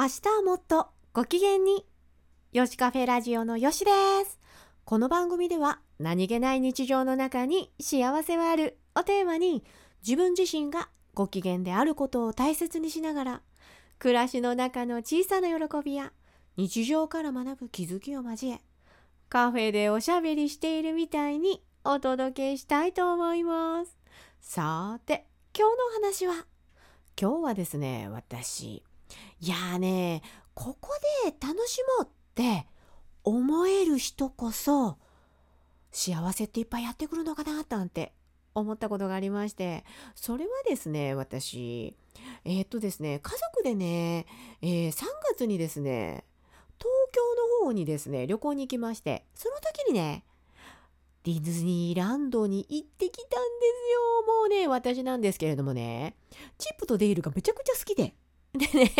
明日はもっとご機嫌に。よしカフェラジオのよしです。この番組では何気ない日常の中に幸せはあるをテーマに自分自身がご機嫌であることを大切にしながら暮らしの中の小さな喜びや日常から学ぶ気づきを交えカフェでおしゃべりしているみたいにお届けしたいと思います。さて今日の話は？今日はですね私いやーねここで楽しもうって思える人こそ幸せっていっぱいやってくるのかななんて思ったことがありましてそれはですね私えー、っとですね家族でね、えー、3月にですね東京の方にですね旅行に行きましてその時にねディズニーランドに行ってきたんですよ。もうね私なんですけれどもねチップとデイルがめちゃくちゃ好きで。でね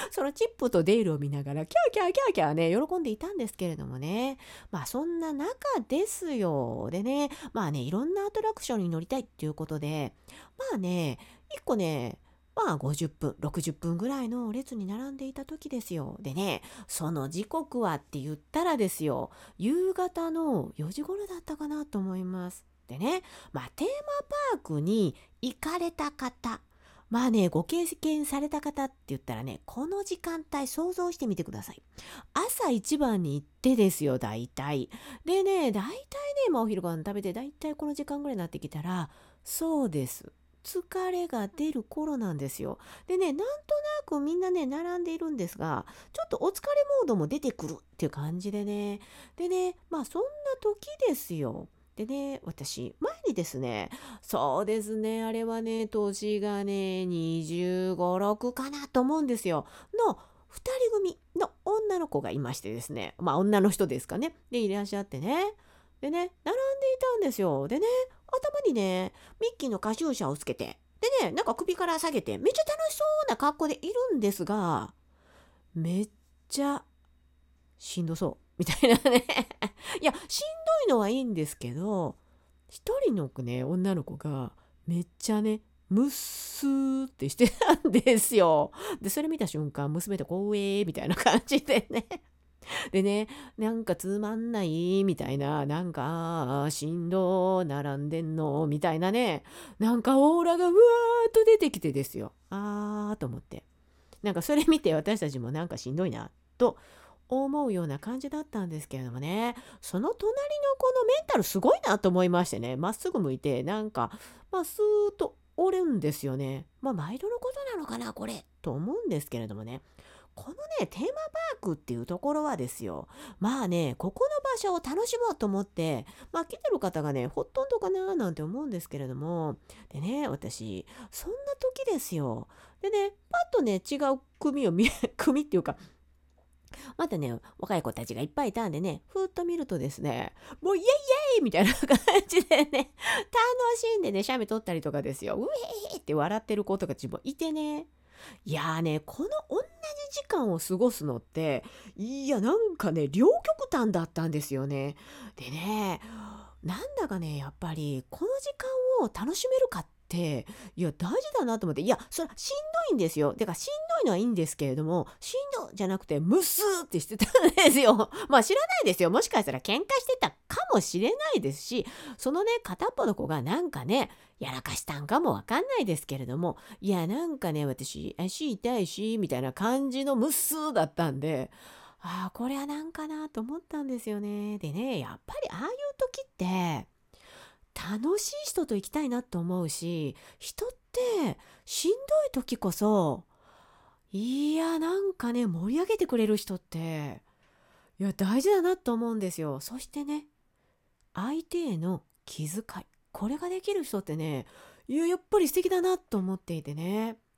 そのチップとデールを見ながらキャーキャーキャーキャーね喜んでいたんですけれどもね。まあそんな中ですよ。でねまあねいろんなアトラクションに乗りたいっていうことでまあね1個ねまあ50分60分ぐらいの列に並んでいた時ですよ。でねその時刻はって言ったらですよ夕方の4時頃だったかなと思います。でねまあテーマパークに行かれた方まあね、ご経験された方って言ったらね、この時間帯想像してみてください。朝一番に行ってですよ、大体。でね、大体ね、まあお昼ご飯食べて、大体この時間ぐらいになってきたら、そうです。疲れが出る頃なんですよ。でね、なんとなくみんなね、並んでいるんですが、ちょっとお疲れモードも出てくるっていう感じでね。でね、まあそんな時ですよ。でね、私、前にですね、そうですね、あれはね、年がね、25、6かなと思うんですよ。の、2人組の女の子がいましてですね、まあ女の人ですかね。で、いらっしゃってね。でね、並んでいたんですよ。でね、頭にね、ミッキーのカシューシャをつけて、でね、なんか首から下げて、めっちゃ楽しそうな格好でいるんですが、めっちゃしんどそう。みたいなね いや、しんどいのはいいんですけど、一人のね、女の子がめっちゃね、ムッスーってしてたんですよ。で、それ見た瞬間、娘とこうえーみたいな感じでね。でね、なんかつまんないみたいな、なんか、しんど並んでんのみたいなね、なんかオーラがうわーっと出てきてですよ。あーと思って。なんかそれ見て私たちもなんかしんどいなと思うような感じだったんですけれどもね。その隣の子のメンタルすごいなと思いましてね。まっすぐ向いてなんかまあスーッと折るんですよね。まあ毎度のことなのかなこれと思うんですけれどもね。このねテーマパークっていうところはですよ。まあねここの場所を楽しもうと思ってまあ来てる方がねほとんどかななんて思うんですけれども。でね私そんな時ですよ。でねパッとね違う組を見組っていうかまたね、若い子たちがいっぱいいたんでね、ふーっと見るとですね、もうイエイイエイみたいな感じでね、楽しんでね、写メ撮ったりとかですよ。うえーって笑ってる子とかちもいてね。いやーね、この同じ時間を過ごすのって、いや、なんかね、両極端だったんですよね。でね、なんだかね、やっぱり、この時間を楽しめるかっていや大事だなと思っていやそれしんどいんですよ。だかしんどいのはいいんですけれどもしんどじゃなくてムスーってしてたんですよ。まあ知らないですよ。もしかしたら喧嘩してたかもしれないですしそのね片っぽの子がなんかねやらかしたんかもわかんないですけれどもいやなんかね私足痛いしみたいな感じのムスーだったんでああこれはなんかなと思ったんですよね。でねやっぱりああいう時って楽しい人と行きたいなと思うし人ってしんどい時こそいやなんかね盛り上げてくれる人っていや大事だなと思うんですよ。そしてね相手への気遣いこれができる人ってねいややっぱり素敵だなと思っていてね。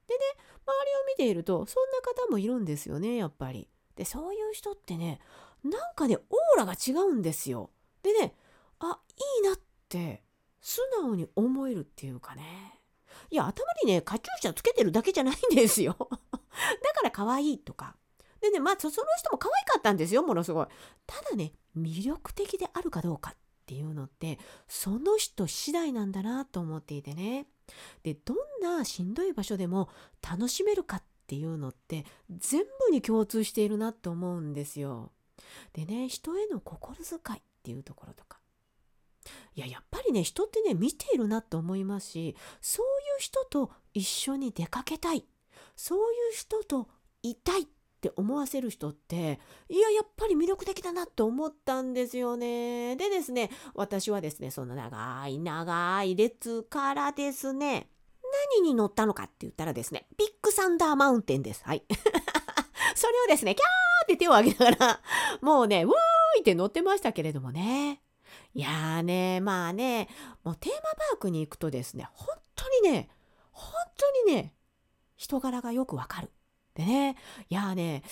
でね周りを見ているとそんな方もいるんですよねやっぱり。でそういう人ってねなんかねオーラが違うんですよ。でねあいいなって素直に思えるっていうかね。いや、頭にね、カチューシャつけてるだけじゃないんですよ。だから可愛いとか。でね、まあ、その人も可愛かったんですよ、ものすごい。ただね、魅力的であるかどうかっていうのって、その人次第なんだなと思っていてね。で、どんなしんどい場所でも楽しめるかっていうのって全部に共通しているなって思うんですよ。でね人への心遣いっていうところとかいややっぱりね人ってね見ているなと思いますしそういう人と一緒に出かけたいそういう人といたいって思わせる人っていややっぱり魅力的だなと思ったんですよね。でですね私はですねその長い長い列からですね何に乗ったのかって言ったらですねビッグサンダーマウンテンです。はい。それをですねキャーって手を挙げながらもうねウォーイって乗ってましたけれどもね。やーねまあねもうテーマパークに行くとですね本当にね本当にね人柄がよくわかる。でね、いやーね、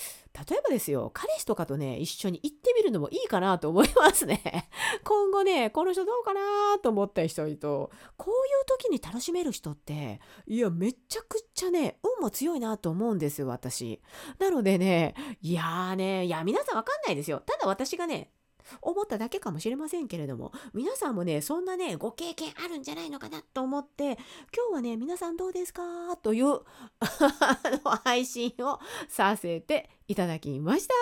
例えばですよ、彼氏とかとね、一緒に行ってみるのもいいかなと思いますね。今後ね、この人どうかなと思った人と、こういう時に楽しめる人って、いや、めちゃくちゃね、運も強いなと思うんですよ、私。なのでね、いやーね、いや、皆さんわかんないですよ。ただ私がね、思っただけかもしれませんけれども皆さんもねそんなねご経験あるんじゃないのかなと思って今日はね皆さんどうですかという配信をさせていただきました。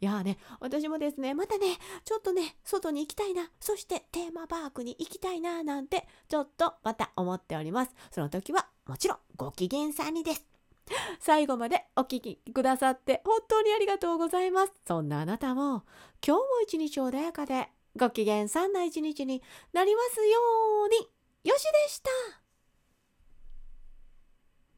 いやーね私もですねまたねちょっとね外に行きたいなそしてテーマパークに行きたいななんてちょっとまた思っております。その時はもちろんご機嫌さんにです。最後までお聴きくださって本当にありがとうございます。そんなあなたも今日も一日穏やかでご機嫌さんな一日になりますように。よしでした。